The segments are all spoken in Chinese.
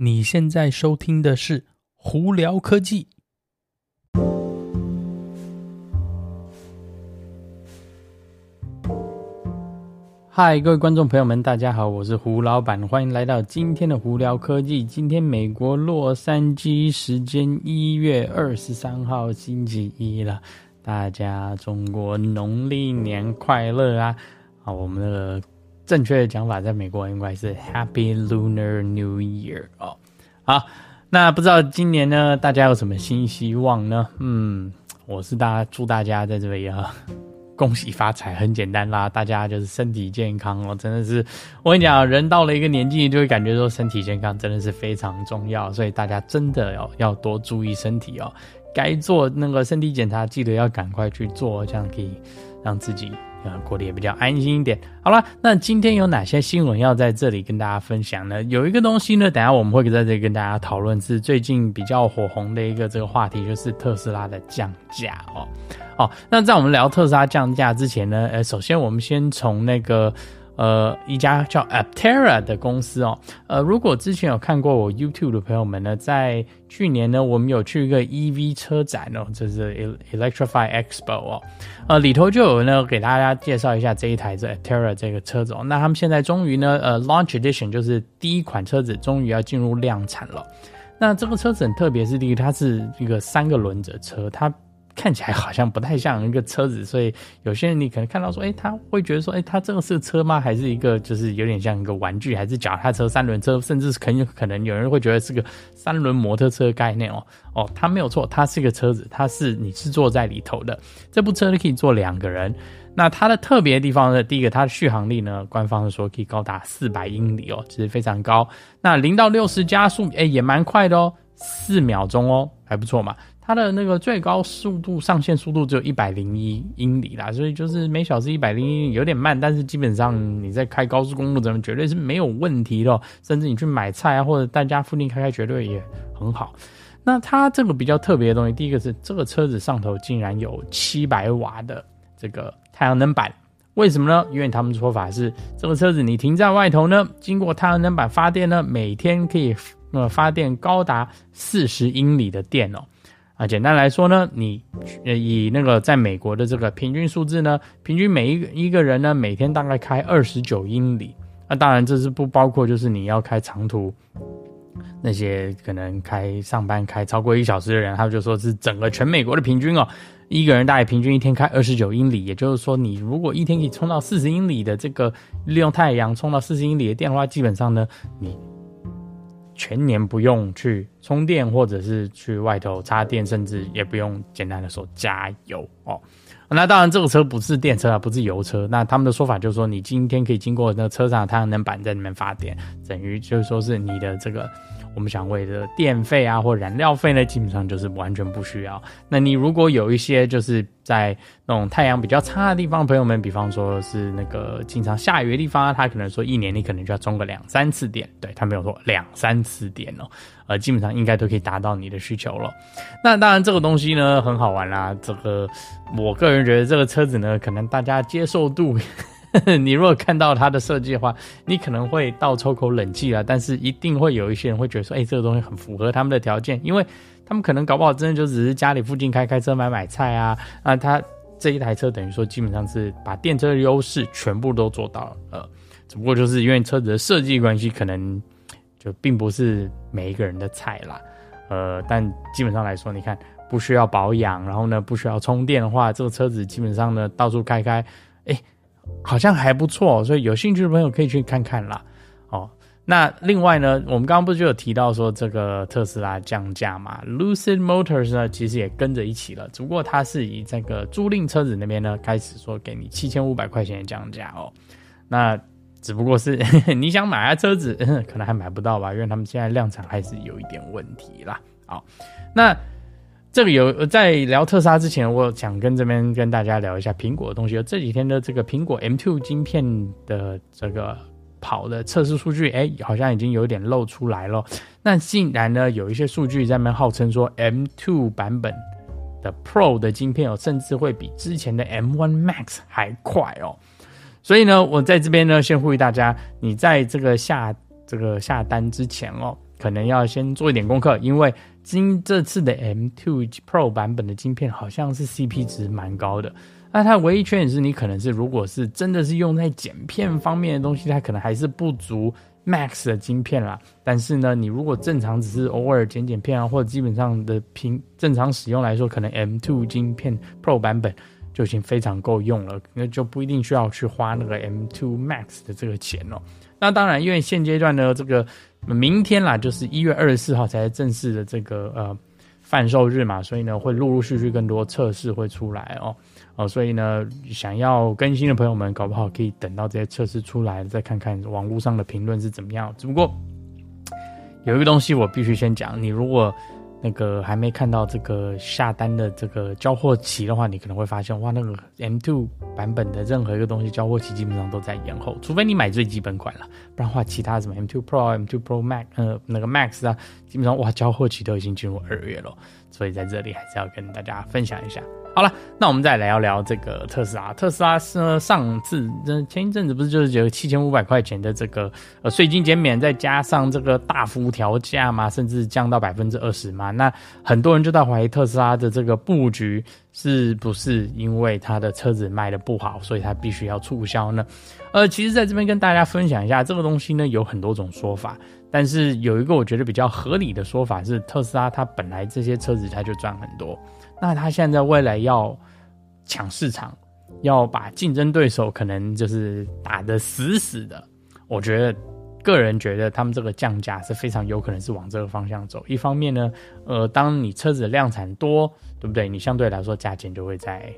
你现在收听的是《胡聊科技》。嗨，各位观众朋友们，大家好，我是胡老板，欢迎来到今天的《胡聊科技》。今天美国洛杉矶时间一月二十三号星期一了，大家中国农历年快乐啊！啊，我们的。正确的讲法，在美国应该是 Happy Lunar New Year 哦。好，那不知道今年呢，大家有什么新希望呢？嗯，我是大家祝大家在这里啊，恭喜发财，很简单啦，大家就是身体健康哦。真的是，我跟你讲，人到了一个年纪，就会感觉说身体健康真的是非常重要，所以大家真的要要多注意身体哦。该做那个身体检查，记得要赶快去做，这样可以让自己。啊，过得也比较安心一点。好了，那今天有哪些新闻要在这里跟大家分享呢？有一个东西呢，等下我们会在这里跟大家讨论，是最近比较火红的一个这个话题，就是特斯拉的降价哦。哦，那在我们聊特斯拉降价之前呢，呃，首先我们先从那个。呃，一家叫 Aptera 的公司哦，呃，如果之前有看过我 YouTube 的朋友们呢，在去年呢，我们有去一个 EV 车展哦，就是 Electrify Expo 哦，呃，里头就有呢给大家介绍一下这一台这 Aptera 这个车子哦，那他们现在终于呢，呃，Launch Edition 就是第一款车子终于要进入量产了，那这个车子很特别，是第一它是一个三个轮子车，它。看起来好像不太像一个车子，所以有些人你可能看到说，哎，他会觉得说，哎，他这个是车吗？还是一个就是有点像一个玩具，还是脚踏车、三轮车，甚至是很有可能有人会觉得是个三轮摩托车概念哦。哦，它没有错，它是个车子，它是你是坐在里头的。这部车呢可以坐两个人。那它的特别地方呢，第一个它的续航力呢，官方说可以高达四百英里哦，其实非常高。那零到六十加速，哎，也蛮快的哦，四秒钟哦，还不错嘛。它的那个最高速度上限速度只有一百零一英里啦，所以就是每小时一百零一，有点慢，但是基本上你在开高速公路，怎么绝对是没有问题的。甚至你去买菜啊，或者在家附近开开，绝对也很好。那它这个比较特别的东西，第一个是这个车子上头竟然有七百瓦的这个太阳能板，为什么呢？因为他们说法是，这个车子你停在外头呢，经过太阳能板发电呢，每天可以呃发电高达四十英里的电哦。啊，简单来说呢，你以那个在美国的这个平均数字呢，平均每一个一个人呢，每天大概开二十九英里。那当然这是不包括就是你要开长途，那些可能开上班开超过一小时的人，他们就说是整个全美国的平均哦，一个人大概平均一天开二十九英里。也就是说，你如果一天可以充到四十英里的这个利用太阳充到四十英里的电话，基本上呢，你。全年不用去充电，或者是去外头插电，甚至也不用简单的说加油哦。那当然，这个车不是电车啊，不是油车。那他们的说法就是说，你今天可以经过那个车上的太阳能板在里面发电，等于就是说是你的这个。我们想为的电费啊，或燃料费呢，基本上就是完全不需要。那你如果有一些就是在那种太阳比较差的地方，朋友们，比方说是那个经常下雨的地方啊，他可能说一年你可能就要充个两三次电，对，他没有说两三次电哦，呃，基本上应该都可以达到你的需求了。那当然这个东西呢很好玩啦，这个我个人觉得这个车子呢，可能大家接受度。你如果看到它的设计的话，你可能会倒抽口冷气啊。但是一定会有一些人会觉得说，哎、这个东西很符合他们的条件，因为他们可能搞不好真的就只是家里附近开开车买买菜啊。啊，他这一台车等于说基本上是把电车的优势全部都做到了。呃，只不过就是因为车子的设计关系，可能就并不是每一个人的菜啦。呃，但基本上来说，你看不需要保养，然后呢不需要充电的话，这个车子基本上呢到处开开，哎、好像还不错，所以有兴趣的朋友可以去看看啦。哦，那另外呢，我们刚刚不是就有提到说这个特斯拉降价嘛？Lucid Motors 呢，其实也跟着一起了，只不过它是以这个租赁车子那边呢开始说给你七千五百块钱的降价哦。那只不过是 你想买下车子，可能还买不到吧，因为他们现在量产还是有一点问题啦。好，那。这个有在聊特斯拉之前，我想跟这边跟大家聊一下苹果的东西。这几天的这个苹果 M2 晶片的这个跑的测试数据，哎，好像已经有点露出来了。那竟然呢，有一些数据在那边号称说 M2 版本的 Pro 的晶片哦，甚至会比之前的 M1 Max 还快哦。所以呢，我在这边呢，先呼吁大家，你在这个下这个下单之前哦。可能要先做一点功课，因为今这次的 M2 Pro 版本的晶片好像是 CP 值蛮高的。那它唯一缺点是你可能是如果是真的是用在剪片方面的东西，它可能还是不足 Max 的晶片啦。但是呢，你如果正常只是偶尔剪剪片啊，或者基本上的平正常使用来说，可能 M2 晶片 Pro 版本就已经非常够用了，那就不一定需要去花那个 M2 Max 的这个钱哦。那当然，因为现阶段呢，这个明天啦，就是一月二十四号才是正式的这个呃贩售日嘛，所以呢，会陆陆续续更多测试会出来哦。哦，所以呢，想要更新的朋友们，搞不好可以等到这些测试出来，再看看网络上的评论是怎么样。只不过有一个东西我必须先讲，你如果那个还没看到这个下单的这个交货期的话，你可能会发现，哇，那个 M2 版本的任何一个东西交货期基本上都在延后，除非你买最基本款了，不然的话，其他什么 M2 Pro、M2 Pro Max，呃，那个 Max 啊，基本上哇，交货期都已经进入二月了，所以在这里还是要跟大家分享一下。好了，那我们再来聊聊这个特斯拉。特斯拉是，上次前一阵子不是就是有七千五百块钱的这个呃税金减免，再加上这个大幅调价嘛，甚至降到百分之二十嘛。那很多人就在怀疑特斯拉的这个布局是不是因为他的车子卖的不好，所以他必须要促销呢？呃，其实在这边跟大家分享一下，这个东西呢有很多种说法，但是有一个我觉得比较合理的说法是，特斯拉它本来这些车子它就赚很多。那他现在未来要抢市场，要把竞争对手可能就是打得死死的。我觉得个人觉得他们这个降价是非常有可能是往这个方向走。一方面呢，呃，当你车子量产多，对不对？你相对来说价钱就会在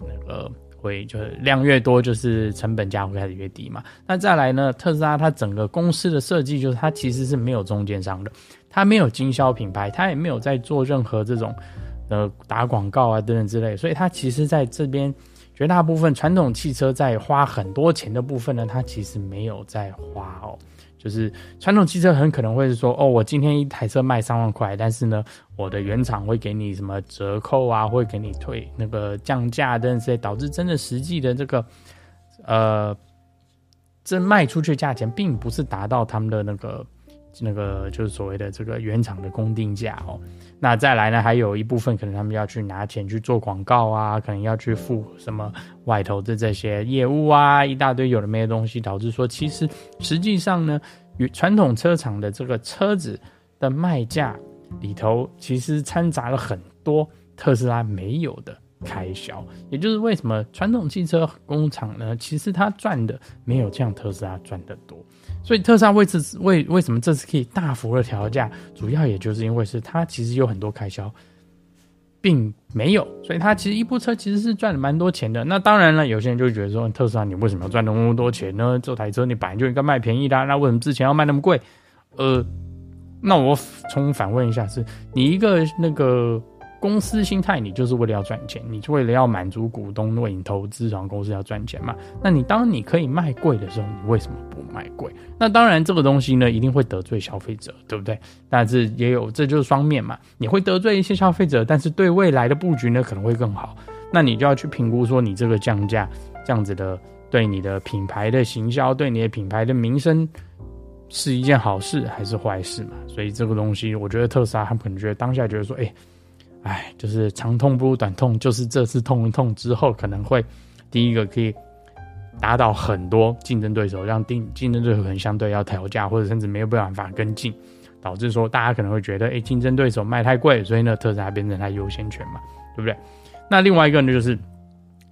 那个会就是量越多，就是成本价会开始越低嘛。那再来呢，特斯拉它整个公司的设计就是它其实是没有中间商的，它没有经销品牌，它也没有在做任何这种。呃，打广告啊，等等之类，所以它其实在这边绝大部分传统汽车在花很多钱的部分呢，它其实没有在花哦。就是传统汽车很可能会是说，哦，我今天一台车卖三万块，但是呢，我的原厂会给你什么折扣啊，会给你退那个降价等等之类，导致真的实际的这个呃，这卖出去价钱并不是达到他们的那个。那个就是所谓的这个原厂的公定价哦，那再来呢，还有一部分可能他们要去拿钱去做广告啊，可能要去付什么外头的这些业务啊，一大堆有的没的东西，导致说其实实际上呢，与传统车厂的这个车子的卖价里头，其实掺杂了很多特斯拉没有的开销，也就是为什么传统汽车工厂呢，其实它赚的没有像特斯拉赚的多。所以特斯拉为此为为什么这次可以大幅的调价，主要也就是因为是它其实有很多开销，并没有，所以它其实一部车其实是赚了蛮多钱的。那当然了，有些人就觉得说，特斯拉你为什么要赚那么多钱呢？这台车你本来就应该卖便宜的，那为什么之前要卖那么贵？呃，那我重反问一下，是你一个那个。公司心态，你就是为了要赚钱，你就为了要满足股东为你投资，然后公司要赚钱嘛。那你当你可以卖贵的时候，你为什么不卖贵？那当然，这个东西呢，一定会得罪消费者，对不对？但是也有，这就是双面嘛。你会得罪一些消费者，但是对未来的布局呢，可能会更好。那你就要去评估说，你这个降价这样子的，对你的品牌的行销，对你的品牌的名声，是一件好事还是坏事嘛？所以这个东西，我觉得特斯拉他们可能觉得当下觉得说，哎。哎，就是长痛不如短痛，就是这次痛一痛之后，可能会第一个可以打倒很多竞争对手，让竞竞争对手可能相对要调价，或者甚至没有办法跟进，导致说大家可能会觉得，哎，竞争对手卖太贵，所以呢，特斯拉变成它优先权嘛，对不对？那另外一个呢，就是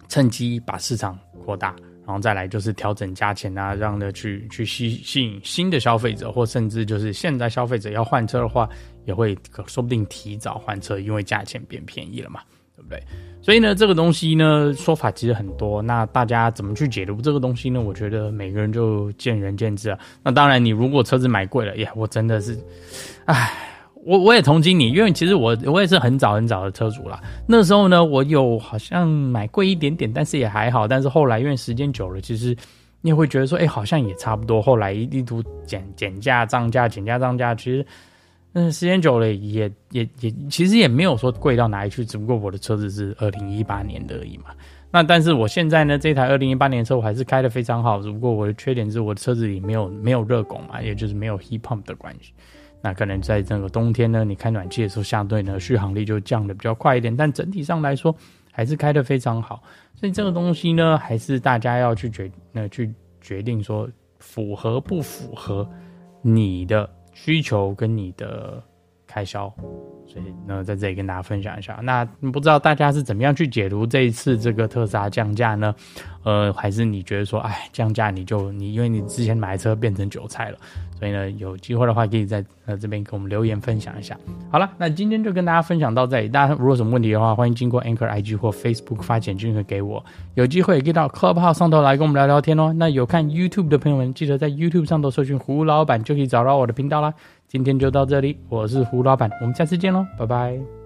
趁机把市场扩大，然后再来就是调整价钱啊，让的去去吸吸引新的消费者，或甚至就是现在消费者要换车的话。也会说不定提早换车，因为价钱变便宜了嘛，对不对？所以呢，这个东西呢，说法其实很多。那大家怎么去解读这个东西呢？我觉得每个人就见仁见智啊。那当然，你如果车子买贵了，呀，我真的是，唉，我我也同情你，因为其实我我也是很早很早的车主啦。那时候呢，我有好像买贵一点点，但是也还好。但是后来因为时间久了，其实你也会觉得说，哎，好像也差不多。后来一地图减减价涨价，减价涨价，其实。嗯，时间久了也也也，其实也没有说贵到哪里去，只不过我的车子是二零一八年的而已嘛。那但是我现在呢，这台二零一八年车我还是开得非常好，只不过我的缺点是我的车子里没有没有热拱嘛，也就是没有 heat pump 的关系。那可能在这个冬天呢，你开暖气的时候，相对呢续航力就降的比较快一点，但整体上来说还是开的非常好。所以这个东西呢，还是大家要去决那去决定说符合不符合你的需求跟你的开销。所以呢，在这里跟大家分享一下。那不知道大家是怎么样去解读这一次这个特斯拉降价呢？呃，还是你觉得说，哎，降价你就你因为你之前买车变成韭菜了，所以呢，有机会的话可以在呃这边给我们留言分享一下。好了，那今天就跟大家分享到这里。大家如果有什么问题的话，欢迎经过 Anchor IG 或 Facebook 发简讯给我。有机会可以到 Club 号上头来跟我们聊聊天哦。那有看 YouTube 的朋友们，记得在 YouTube 上头搜寻胡老板就可以找到我的频道啦。今天就到这里，我是胡老板，我们下次见喽，拜拜。